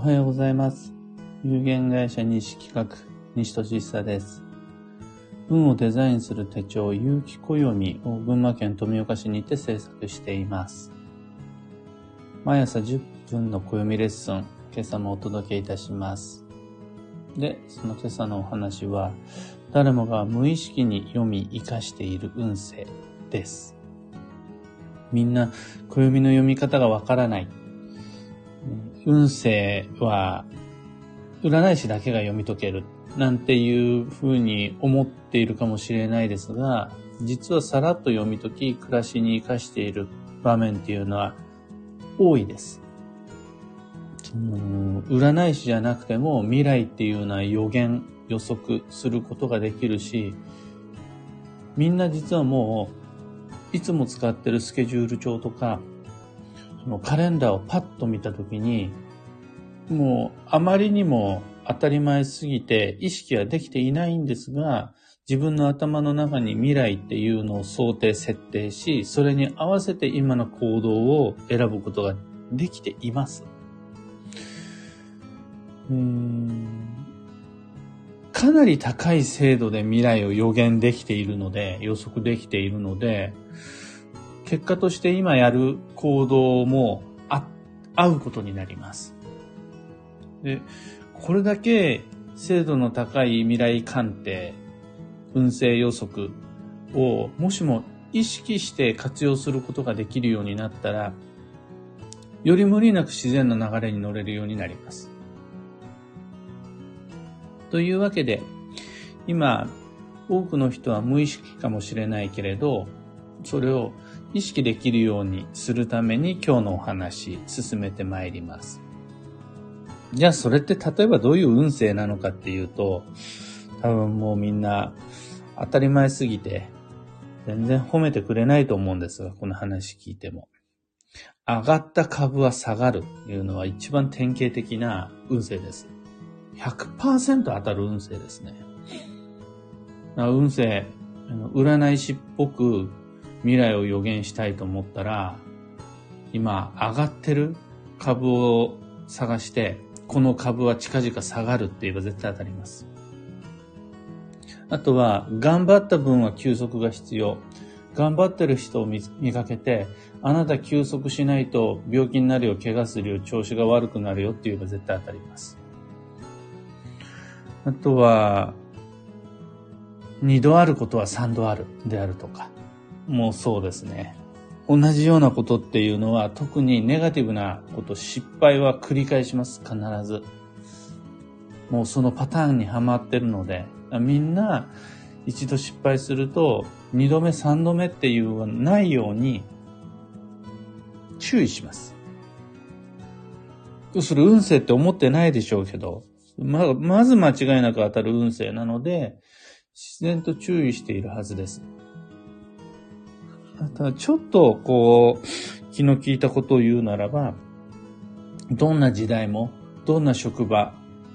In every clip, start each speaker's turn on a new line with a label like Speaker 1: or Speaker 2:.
Speaker 1: おはようございます。有限会社西企画、西俊久です。運をデザインする手帳、有機暦を群馬県富岡市にて制作しています。毎朝10分の暦レッスン、今朝もお届けいたします。で、その今朝のお話は、誰もが無意識に読み活かしている運勢です。みんな、暦の読み方がわからない。運勢は、占い師だけが読み解ける。なんていうふうに思っているかもしれないですが、実はさらっと読み解き、暮らしに活かしている場面っていうのは多いです。うん占い師じゃなくても未来っていうのは予言、予測することができるし、みんな実はもう、いつも使ってるスケジュール帳とか、のカレンダーをパッと見たときに、もうあまりにも当たり前すぎて意識はできていないんですが、自分の頭の中に未来っていうのを想定設定し、それに合わせて今の行動を選ぶことができています。うんかなり高い精度で未来を予言できているので、予測できているので、結果として今やる行動もあ合うことになります。で、これだけ精度の高い未来鑑定、運勢予測をもしも意識して活用することができるようになったら、より無理なく自然な流れに乗れるようになります。というわけで、今、多くの人は無意識かもしれないけれど、それを意識できるようにするために今日のお話進めてまいります。じゃあそれって例えばどういう運勢なのかっていうと、多分もうみんな当たり前すぎて全然褒めてくれないと思うんですが、この話聞いても。上がった株は下がるというのは一番典型的な運勢です。100%当たる運勢ですね。運勢、占い師っぽく未来を予言したいと思ったら、今上がってる株を探して、この株は近々下がるって言えば絶対当たります。あとは、頑張った分は休息が必要。頑張ってる人を見見かけて、あなた休息しないと病気になるよ、怪我するよ、調子が悪くなるよって言えば絶対当たります。あとは、二度あることは三度あるであるとか、もうそうですね。同じようなことっていうのは特にネガティブなこと、失敗は繰り返します、必ず。もうそのパターンにはまってるので、みんな一度失敗すると二度目三度目っていうのはないように注意します。それ運勢って思ってないでしょうけど、ま、まず間違いなく当たる運勢なので、自然と注意しているはずです。ただちょっとこう、気の利いたことを言うならば、どんな時代も、どんな職場、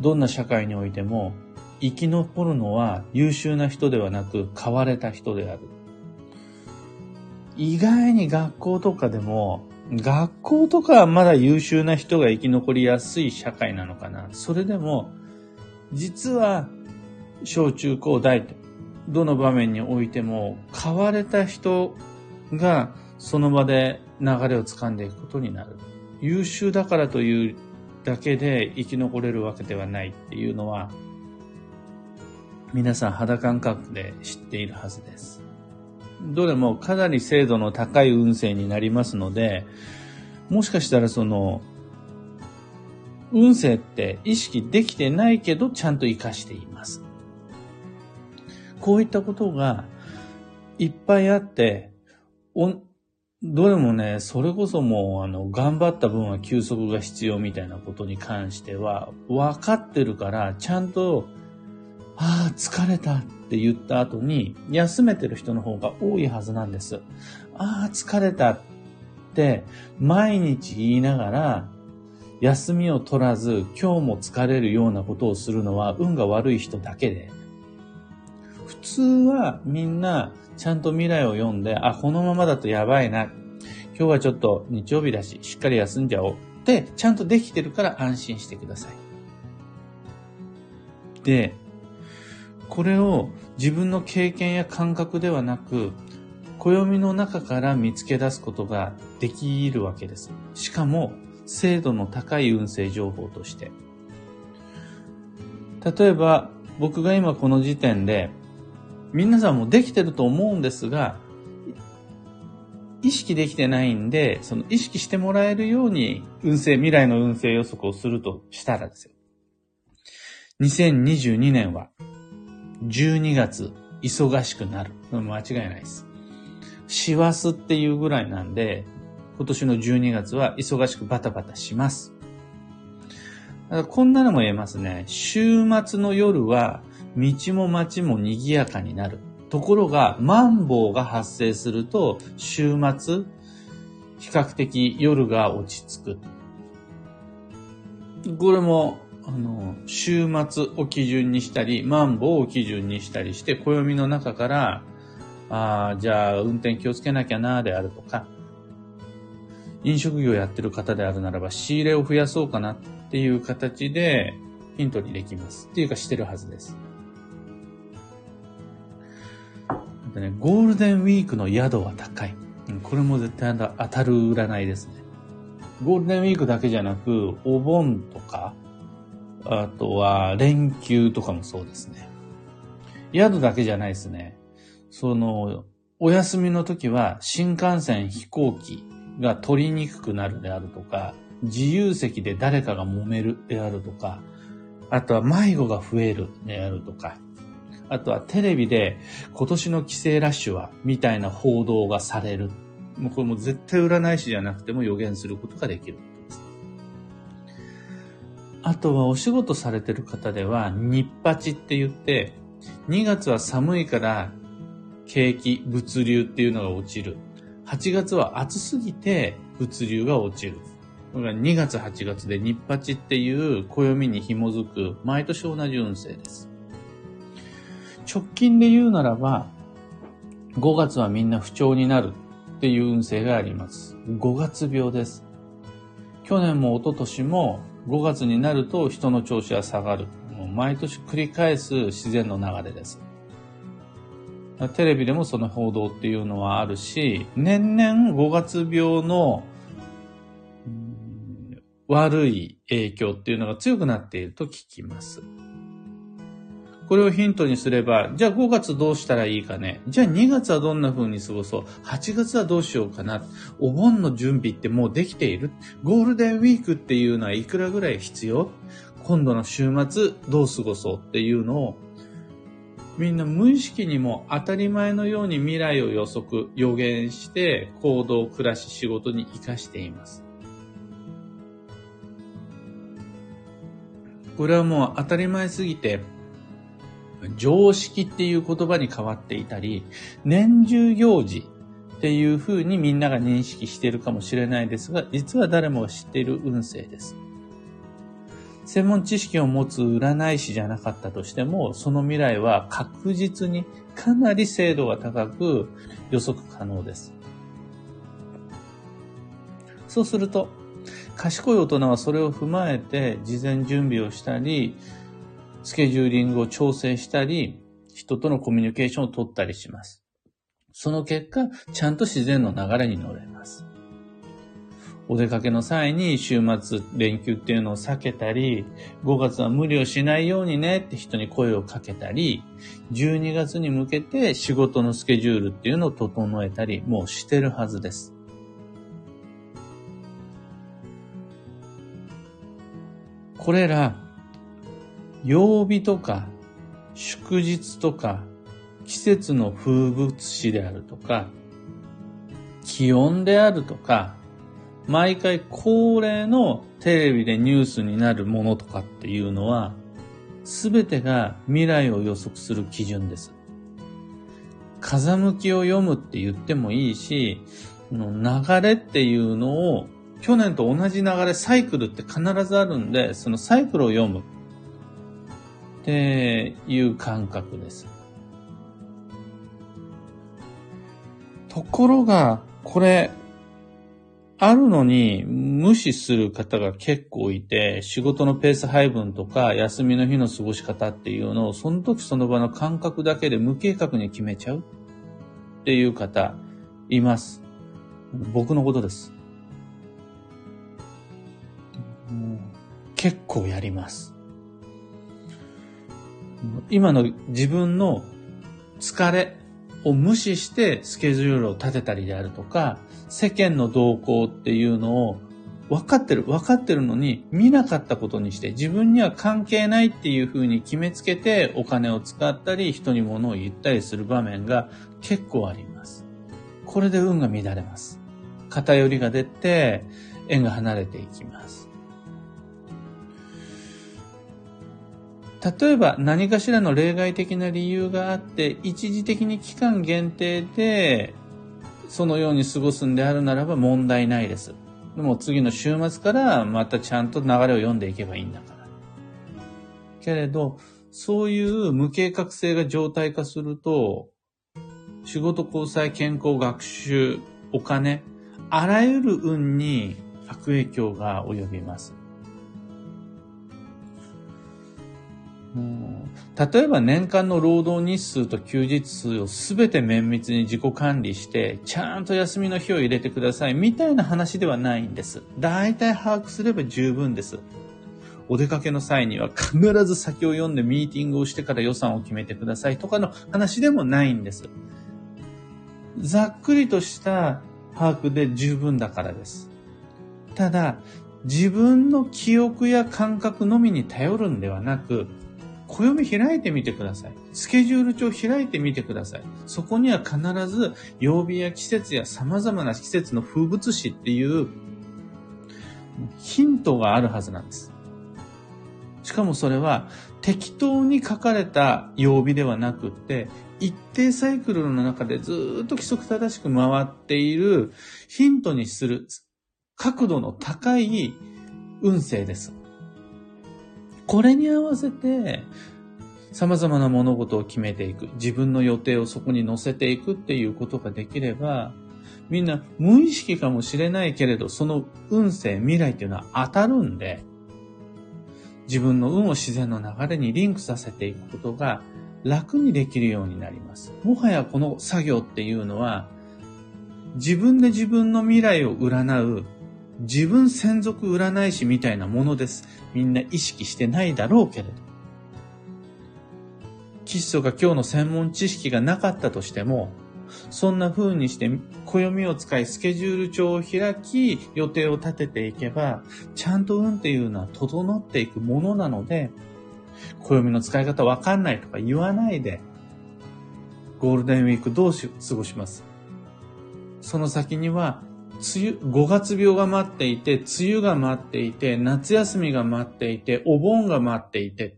Speaker 1: どんな社会においても、生き残るのは優秀な人ではなく、買われた人である。意外に学校とかでも、学校とかはまだ優秀な人が生き残りやすい社会なのかな。それでも、実は、小中高大と、どの場面においても、買われた人がその場で流れを掴んでいくことになる。優秀だからというだけで生き残れるわけではないっていうのは、皆さん肌感覚で知っているはずです。どれもかなり精度の高い運勢になりますので、もしかしたらその、運勢って意識できてないけどちゃんと活かしています。こういったことがいっぱいあって、おどれもね、それこそもう、あの、頑張った分は休息が必要みたいなことに関しては、分かってるから、ちゃんと、ああ、疲れたって言った後に、休めてる人の方が多いはずなんです。ああ、疲れたって、毎日言いながら、休みを取らず、今日も疲れるようなことをするのは、運が悪い人だけで、普通はみんなちゃんと未来を読んで、あ、このままだとやばいな。今日はちょっと日曜日だし、しっかり休んじゃおう。で、ちゃんとできてるから安心してください。で、これを自分の経験や感覚ではなく、暦の中から見つけ出すことができるわけです。しかも、精度の高い運勢情報として。例えば、僕が今この時点で、皆さんもできてると思うんですが、意識できてないんで、その意識してもらえるように運勢、未来の運勢予測をするとしたらですよ。2022年は12月忙しくなる。間違いないです。師走っていうぐらいなんで、今年の12月は忙しくバタバタします。こんなのも言えますね。週末の夜は道も街も賑やかになる。ところが、マンボウが発生すると、週末、比較的夜が落ち着く。これも、あの、週末を基準にしたり、マンボウを基準にしたりして、暦の中から、ああ、じゃあ運転気をつけなきゃな、であるとか、飲食業やってる方であるならば、仕入れを増やそうかなっていう形で、ヒントにできます。っていうかしてるはずです。でね、ゴールデンウィークの宿は高い。これも絶対当たる占いですね。ゴールデンウィークだけじゃなく、お盆とか、あとは連休とかもそうですね。宿だけじゃないですね。その、お休みの時は新幹線、飛行機が取りにくくなるであるとか、自由席で誰かが揉めるであるとか、あとは迷子が増えるであるとか、あとはテレビで今年の帰省ラッシュは、みたいな報道がされる。もうこれも絶対占い師じゃなくても予言することができることです。あとはお仕事されてる方では、日八って言って、2月は寒いから景気、物流っていうのが落ちる。8月は暑すぎて物流が落ちる。これが2月8月で日八っていう暦に紐づく毎年同じ運勢です。直近で言うならば、5月はみんな不調になるっていう運勢があります。5月病です。去年も一昨年も5月になると人の調子は下がる。もう毎年繰り返す自然の流れです。テレビでもその報道っていうのはあるし、年々5月病の悪い影響っていうのが強くなっていると聞きます。これをヒントにすれば、じゃあ5月どうしたらいいかね。じゃあ2月はどんな風に過ごそう。8月はどうしようかな。お盆の準備ってもうできている。ゴールデンウィークっていうのはいくらぐらい必要？今度の週末どう過ごそうっていうのを、みんな無意識にも当たり前のように未来を予測、予言して行動、暮らし、仕事に活かしています。これはもう当たり前すぎて、常識っていう言葉に変わっていたり、年中行事っていう風にみんなが認識しているかもしれないですが、実は誰もが知っている運勢です。専門知識を持つ占い師じゃなかったとしても、その未来は確実にかなり精度が高く予測可能です。そうすると、賢い大人はそれを踏まえて事前準備をしたり、スケジューリングを調整したり、人とのコミュニケーションを取ったりします。その結果、ちゃんと自然の流れに乗れます。お出かけの際に週末連休っていうのを避けたり、5月は無理をしないようにねって人に声をかけたり、12月に向けて仕事のスケジュールっていうのを整えたり、もうしてるはずです。これら曜日とか祝日とか季節の風物詩であるとか気温であるとか毎回恒例のテレビでニュースになるものとかっていうのは全てが未来を予測する基準です。風向きを読むって言ってもいいし、流れっていうのを去年と同じ流れ、サイクルって必ずあるんで、そのサイクルを読む。っていう感覚です。ところが、これ、あるのに無視する方が結構いて、仕事のペース配分とか休みの日の過ごし方っていうのをその時その場の感覚だけで無計画に決めちゃうっていう方います。僕のことです。結構やります。今の自分の疲れを無視してスケジュールを立てたりであるとか、世間の動向っていうのを分かってる、分かってるのに見なかったことにして自分には関係ないっていうふうに決めつけてお金を使ったり人に物を言ったりする場面が結構あります。これで運が乱れます。偏りが出て縁が離れていきます。例えば何かしらの例外的な理由があって、一時的に期間限定でそのように過ごすんであるならば問題ないです。でも次の週末からまたちゃんと流れを読んでいけばいいんだから。けれど、そういう無計画性が常態化すると、仕事、交際、健康、学習、お金、あらゆる運に悪影響が及びます。例えば年間の労働日数と休日数をすべて綿密に自己管理して、ちゃんと休みの日を入れてくださいみたいな話ではないんです。大体把握すれば十分です。お出かけの際には必ず先を読んでミーティングをしてから予算を決めてくださいとかの話でもないんです。ざっくりとした把握で十分だからです。ただ、自分の記憶や感覚のみに頼るんではなく、暦開いてみてください。スケジュール帳開いてみてください。そこには必ず曜日や季節や様々な季節の風物詩っていうヒントがあるはずなんです。しかもそれは適当に書かれた曜日ではなくって、一定サイクルの中でずっと規則正しく回っているヒントにする角度の高い運勢です。これに合わせて、様々な物事を決めていく。自分の予定をそこに乗せていくっていうことができれば、みんな無意識かもしれないけれど、その運勢、未来っていうのは当たるんで、自分の運を自然の流れにリンクさせていくことが楽にできるようになります。もはやこの作業っていうのは、自分で自分の未来を占う自分専属占い師みたいなものです。みんな意識してないだろうけれど。キッソが今日の専門知識がなかったとしても、そんな風にして暦を使いスケジュール帳を開き予定を立てていけば、ちゃんと運っていうのは整っていくものなので、暦の使い方わかんないとか言わないで、ゴールデンウィークどうし過ごしますその先には梅雨、5月病が待っていて、梅雨が待っていて、夏休みが待っていて、お盆が待っていて、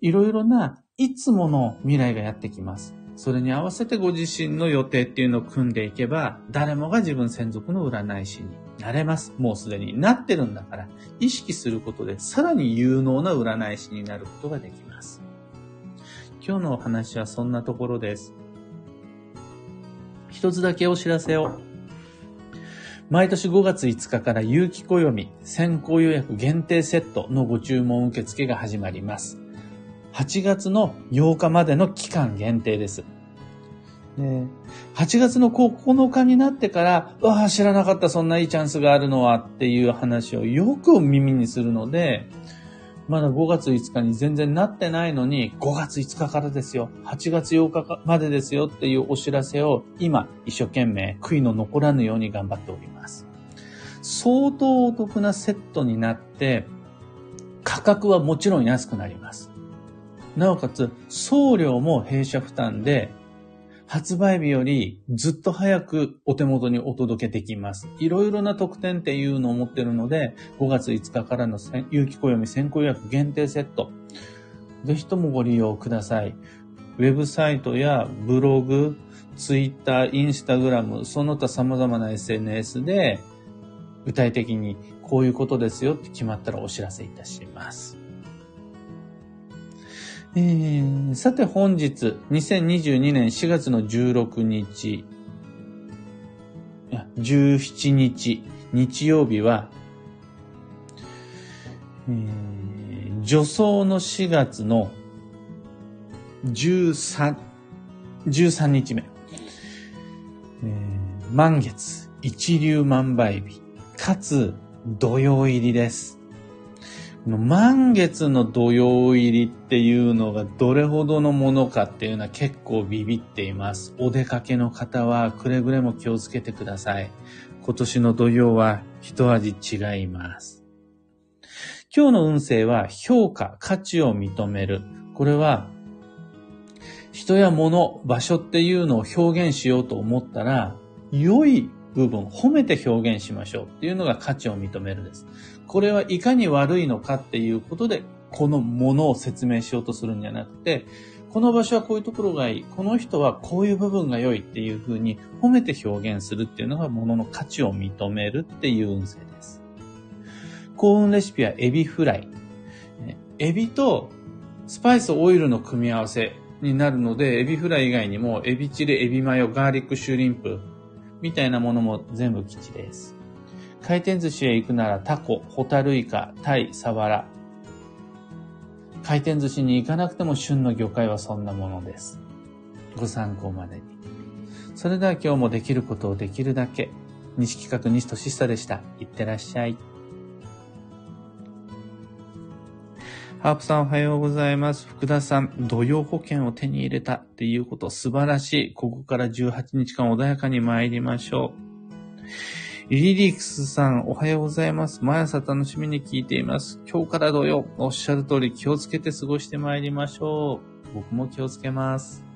Speaker 1: いろいろないつもの未来がやってきます。それに合わせてご自身の予定っていうのを組んでいけば、誰もが自分専属の占い師になれます。もうすでになってるんだから、意識することでさらに有能な占い師になることができます。今日のお話はそんなところです。一つだけお知らせを。毎年5月5日から有機暦先行予約限定セットのご注文受付が始まります。8月の8日までの期間限定です。で8月の9日になってから、うわあ、知らなかった、そんないいチャンスがあるのはっていう話をよく耳にするので、まだ5月5日に全然なってないのに、5月5日からですよ、8月8日までですよっていうお知らせを今一生懸命悔いの残らぬように頑張っております。相当お得なセットになって、価格はもちろん安くなります。なおかつ、送料も弊社負担で、発売日よりずっと早くお手元にお届けできます。いろいろな特典っていうのを持ってるので、5月5日からの有機暦先行予約限定セット。ぜひともご利用ください。ウェブサイトやブログ、ツイッター、インスタグラム、その他様々な SNS で具体的にこういうことですよって決まったらお知らせいたします。えー、さて本日、2022年4月の16日、いや、17日、日曜日は、えー、助走の4月の13、13日目。えー、満月、一流万倍日、かつ土曜入りです。満月の土曜入りっていうのがどれほどのものかっていうのは結構ビビっています。お出かけの方はくれぐれも気をつけてください。今年の土曜は一味違います。今日の運勢は評価、価値を認める。これは人や物、場所っていうのを表現しようと思ったら、良い部分、褒めて表現しましょうっていうのが価値を認めるです。これはいかに悪いのかっていうことで、このものを説明しようとするんじゃなくて、この場所はこういうところがいい。この人はこういう部分が良いっていうふうに褒めて表現するっていうのがものの価値を認めるっていう運勢です。幸運レシピはエビフライ。エビとスパイスオイルの組み合わせになるので、エビフライ以外にも、エビチリ、エビマヨ、ガーリックシュリンプ、みたいなものも全部吉です。回転寿司へ行くならタコ、ホタルイカ、タイ、サワラ。回転寿司に行かなくても旬の魚介はそんなものです。ご参考までに。それでは今日もできることをできるだけ。西企画西俊久でした。いってらっしゃい。ハープさんおはようございます。福田さん、土曜保険を手に入れたっていうこと素晴らしい。ここから18日間穏やかに参りましょう。リリックスさん、おはようございます。毎朝楽しみに聞いています。今日から土曜、おっしゃる通り気をつけて過ごしてまいりましょう。僕も気をつけます。